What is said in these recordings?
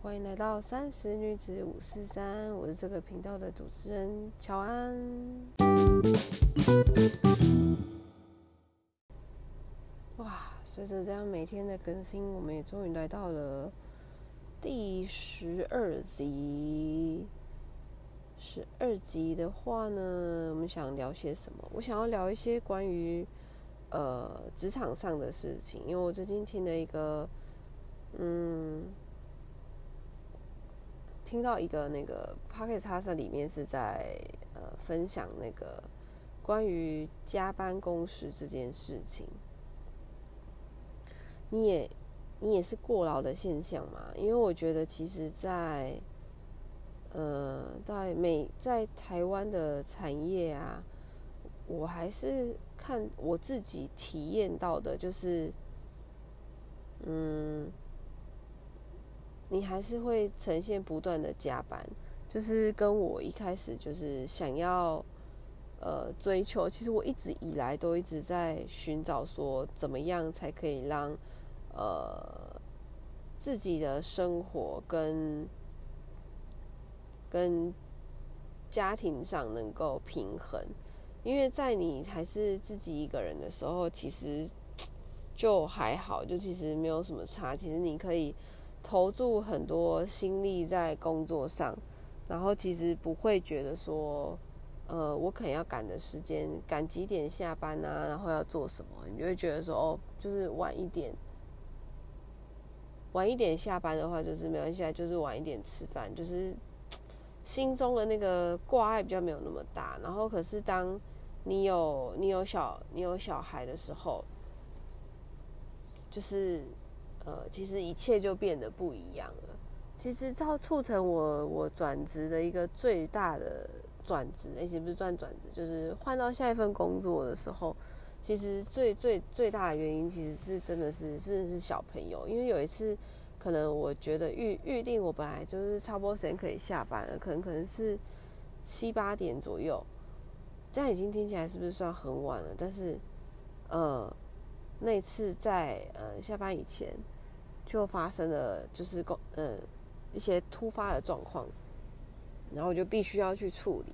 欢迎来到三十女子五四三，我是这个频道的主持人乔安。哇，随着这样每天的更新，我们也终于来到了第十二集。十二集的话呢，我们想聊些什么？我想要聊一些关于呃职场上的事情，因为我最近听了一个，嗯。听到一个那个 p o c k e t 里面是在呃分享那个关于加班工时这件事情，你也你也是过劳的现象嘛？因为我觉得其实，在呃在美在台湾的产业啊，我还是看我自己体验到的，就是嗯。你还是会呈现不断的加班，就是跟我一开始就是想要呃追求，其实我一直以来都一直在寻找说怎么样才可以让呃自己的生活跟跟家庭上能够平衡，因为在你还是自己一个人的时候，其实 就还好，就其实没有什么差，其实你可以。投注很多心力在工作上，然后其实不会觉得说，呃，我可能要赶的时间，赶几点下班啊，然后要做什么，你就会觉得说，哦，就是晚一点，晚一点下班的话，就是没关系，就是晚一点吃饭，就是心中的那个挂碍比较没有那么大。然后，可是当你有你有小你有小孩的时候，就是。呃，其实一切就变得不一样了。其实造促成我我转职的一个最大的转职，那些不是转转职，就是换到下一份工作的时候，其实最最最大的原因，其实是真的是是是小朋友。因为有一次，可能我觉得预预定我本来就是差不多时间可以下班了，可能可能是七八点左右，这样已经听起来是不是算很晚了？但是，呃，那次在呃下班以前。就发生了，就是公呃一些突发的状况，然后我就必须要去处理，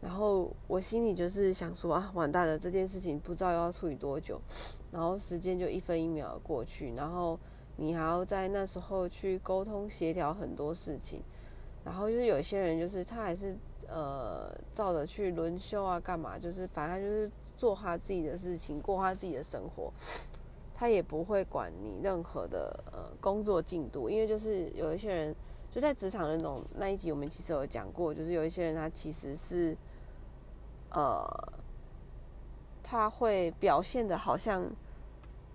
然后我心里就是想说啊，完蛋了，这件事情不知道要处理多久，然后时间就一分一秒过去，然后你还要在那时候去沟通协调很多事情，然后就是有些人就是他还是呃照着去轮休啊，干嘛，就是反正就是做他自己的事情，过他自己的生活。他也不会管你任何的呃工作进度，因为就是有一些人就在职场那种那一集，我们其实有讲过，就是有一些人他其实是呃他会表现的好像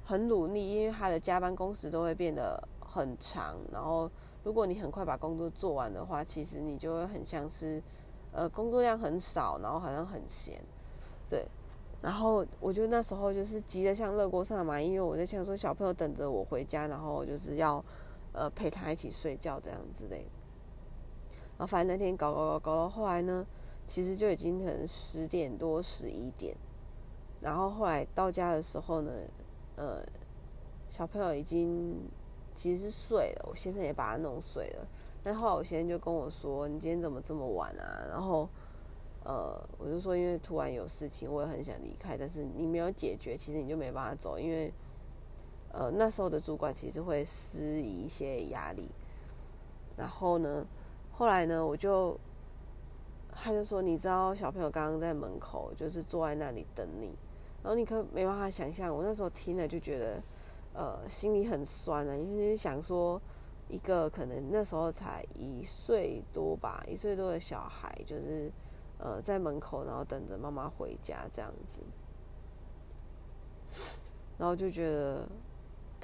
很努力，因为他的加班工时都会变得很长，然后如果你很快把工作做完的话，其实你就会很像是呃工作量很少，然后好像很闲，对。然后我就那时候就是急得像热锅上嘛，因为我在想说小朋友等着我回家，然后就是要呃陪他一起睡觉这样子的。然后反正那天搞搞搞搞到后来呢，其实就已经可能十点多十一点。然后后来到家的时候呢，呃，小朋友已经其实是睡了，我先生也把他弄睡了。但后来我先生就跟我说：“你今天怎么这么晚啊？”然后。呃，我就说，因为突然有事情，我也很想离开，但是你没有解决，其实你就没办法走，因为呃那时候的主管其实会施以一些压力。然后呢，后来呢，我就他就说，你知道小朋友刚刚在门口，就是坐在那里等你，然后你可没办法想象，我那时候听了就觉得呃心里很酸啊，因为想说一个可能那时候才一岁多吧，一岁多的小孩就是。呃，在门口，然后等着妈妈回家这样子，然后就觉得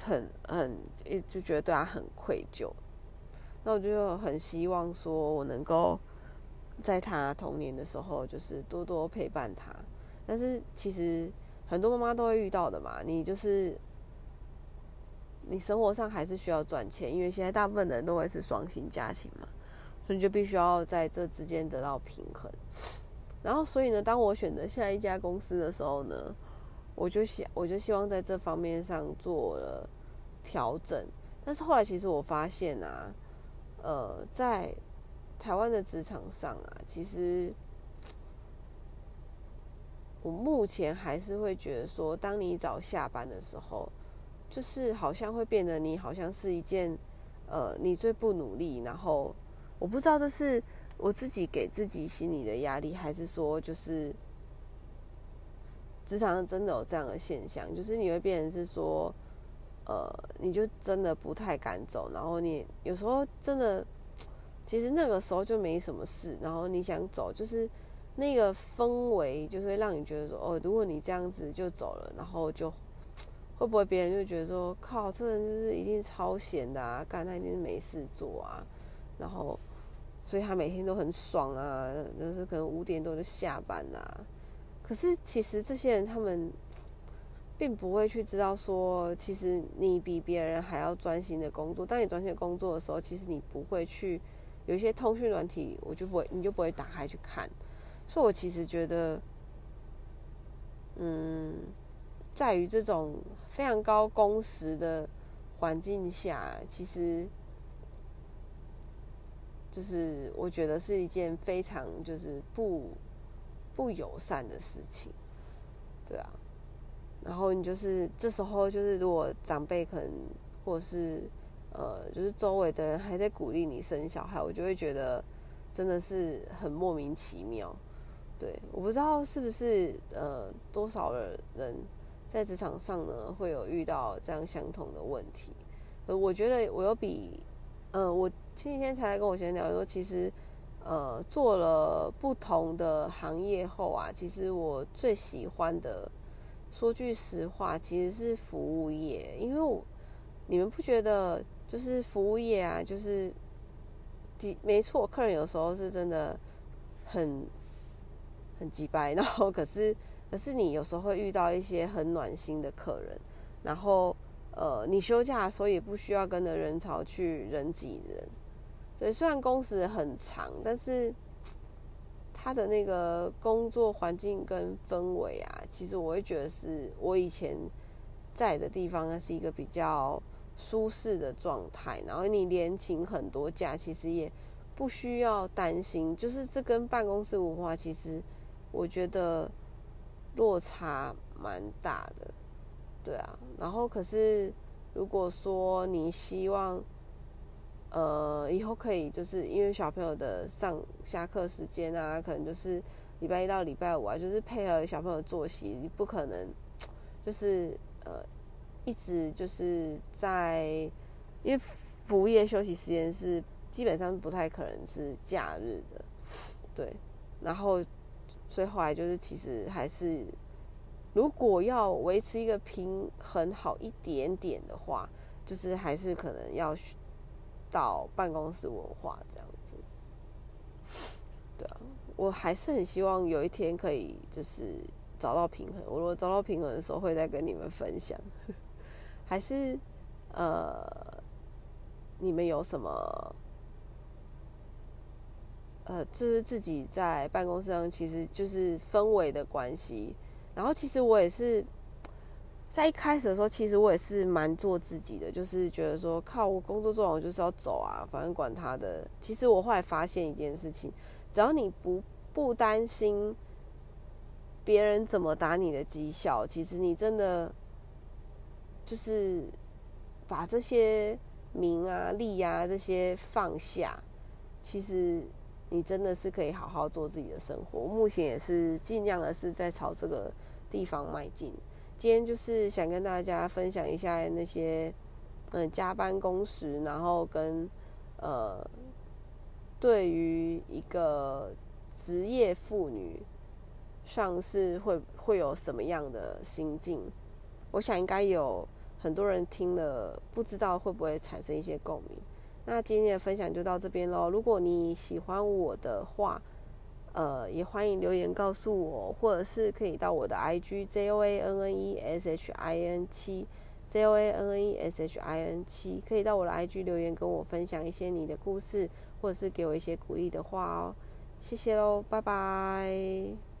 很很，就觉得对他很愧疚。那我就很希望说，我能够在他童年的时候，就是多多陪伴他。但是其实很多妈妈都会遇到的嘛，你就是你生活上还是需要赚钱，因为现在大部分人都会是双薪家庭嘛。就必须要在这之间得到平衡，然后所以呢，当我选择下一家公司的时候呢，我就想，我就希望在这方面上做了调整。但是后来其实我发现啊，呃，在台湾的职场上啊，其实我目前还是会觉得说，当你早下班的时候，就是好像会变得你好像是一件呃，你最不努力，然后我不知道这是我自己给自己心理的压力，还是说就是职场上真的有这样的现象，就是你会变成是说。呃，你就真的不太敢走，然后你有时候真的，其实那个时候就没什么事，然后你想走，就是那个氛围就会让你觉得说，哦，如果你这样子就走了，然后就会不会别人就觉得说，靠，这人就是一定超闲的啊，干他一定是没事做啊，然后所以他每天都很爽啊，就是可能五点多就下班啦，可是其实这些人他们。并不会去知道说，其实你比别人还要专心的工作。当你专心工作的时候，其实你不会去有一些通讯软体，我就不会，你就不会打开去看。所以我其实觉得，嗯，在于这种非常高工时的环境下，其实就是我觉得是一件非常就是不不友善的事情，对啊。然后你就是这时候，就是如果长辈可能，或者是呃，就是周围的人还在鼓励你生小孩，我就会觉得真的是很莫名其妙。对，我不知道是不是呃多少的人在职场上呢会有遇到这样相同的问题。呃，我觉得我有比呃，我前几天才来跟我先聊说，其实呃做了不同的行业后啊，其实我最喜欢的。说句实话，其实是服务业，因为我你们不觉得就是服务业啊，就是没错，客人有时候是真的很很急白，然后可是可是你有时候会遇到一些很暖心的客人，然后呃，你休假所以不需要跟着人潮去人挤人，对，虽然工时很长，但是。他的那个工作环境跟氛围啊，其实我会觉得是我以前在的地方，那是一个比较舒适的状态。然后你连请很多假，其实也不需要担心。就是这跟办公室文化，其实我觉得落差蛮大的，对啊。然后可是如果说你希望，呃，以后可以就是因为小朋友的上下课时间啊，可能就是礼拜一到礼拜五啊，就是配合小朋友作息，你不可能就是呃一直就是在，因为服务业休息时间是基本上不太可能是假日的，对，然后所以后来就是其实还是如果要维持一个平衡好一点点的话，就是还是可能要。到办公室文化这样子，对啊，我还是很希望有一天可以就是找到平衡。我如果找到平衡的时候，会再跟你们分享。还是呃，你们有什么呃，就是自己在办公室上，其实就是氛围的关系。然后其实我也是。在一开始的时候，其实我也是蛮做自己的，就是觉得说，靠，我工作做完我就是要走啊，反正管他的。其实我后来发现一件事情，只要你不不担心别人怎么打你的绩效，其实你真的就是把这些名啊、利啊这些放下，其实你真的是可以好好做自己的生活。目前也是尽量的是在朝这个地方迈进。今天就是想跟大家分享一下那些嗯加班工时，然后跟呃对于一个职业妇女上是会会有什么样的心境？我想应该有很多人听了不知道会不会产生一些共鸣。那今天的分享就到这边喽。如果你喜欢我的话，呃，也欢迎留言告诉我，或者是可以到我的 IG J O A N N E S H I N 七 J O A N N E S H I N 七，可以到我的 IG 留言跟我分享一些你的故事，或者是给我一些鼓励的话哦。谢谢喽，拜拜。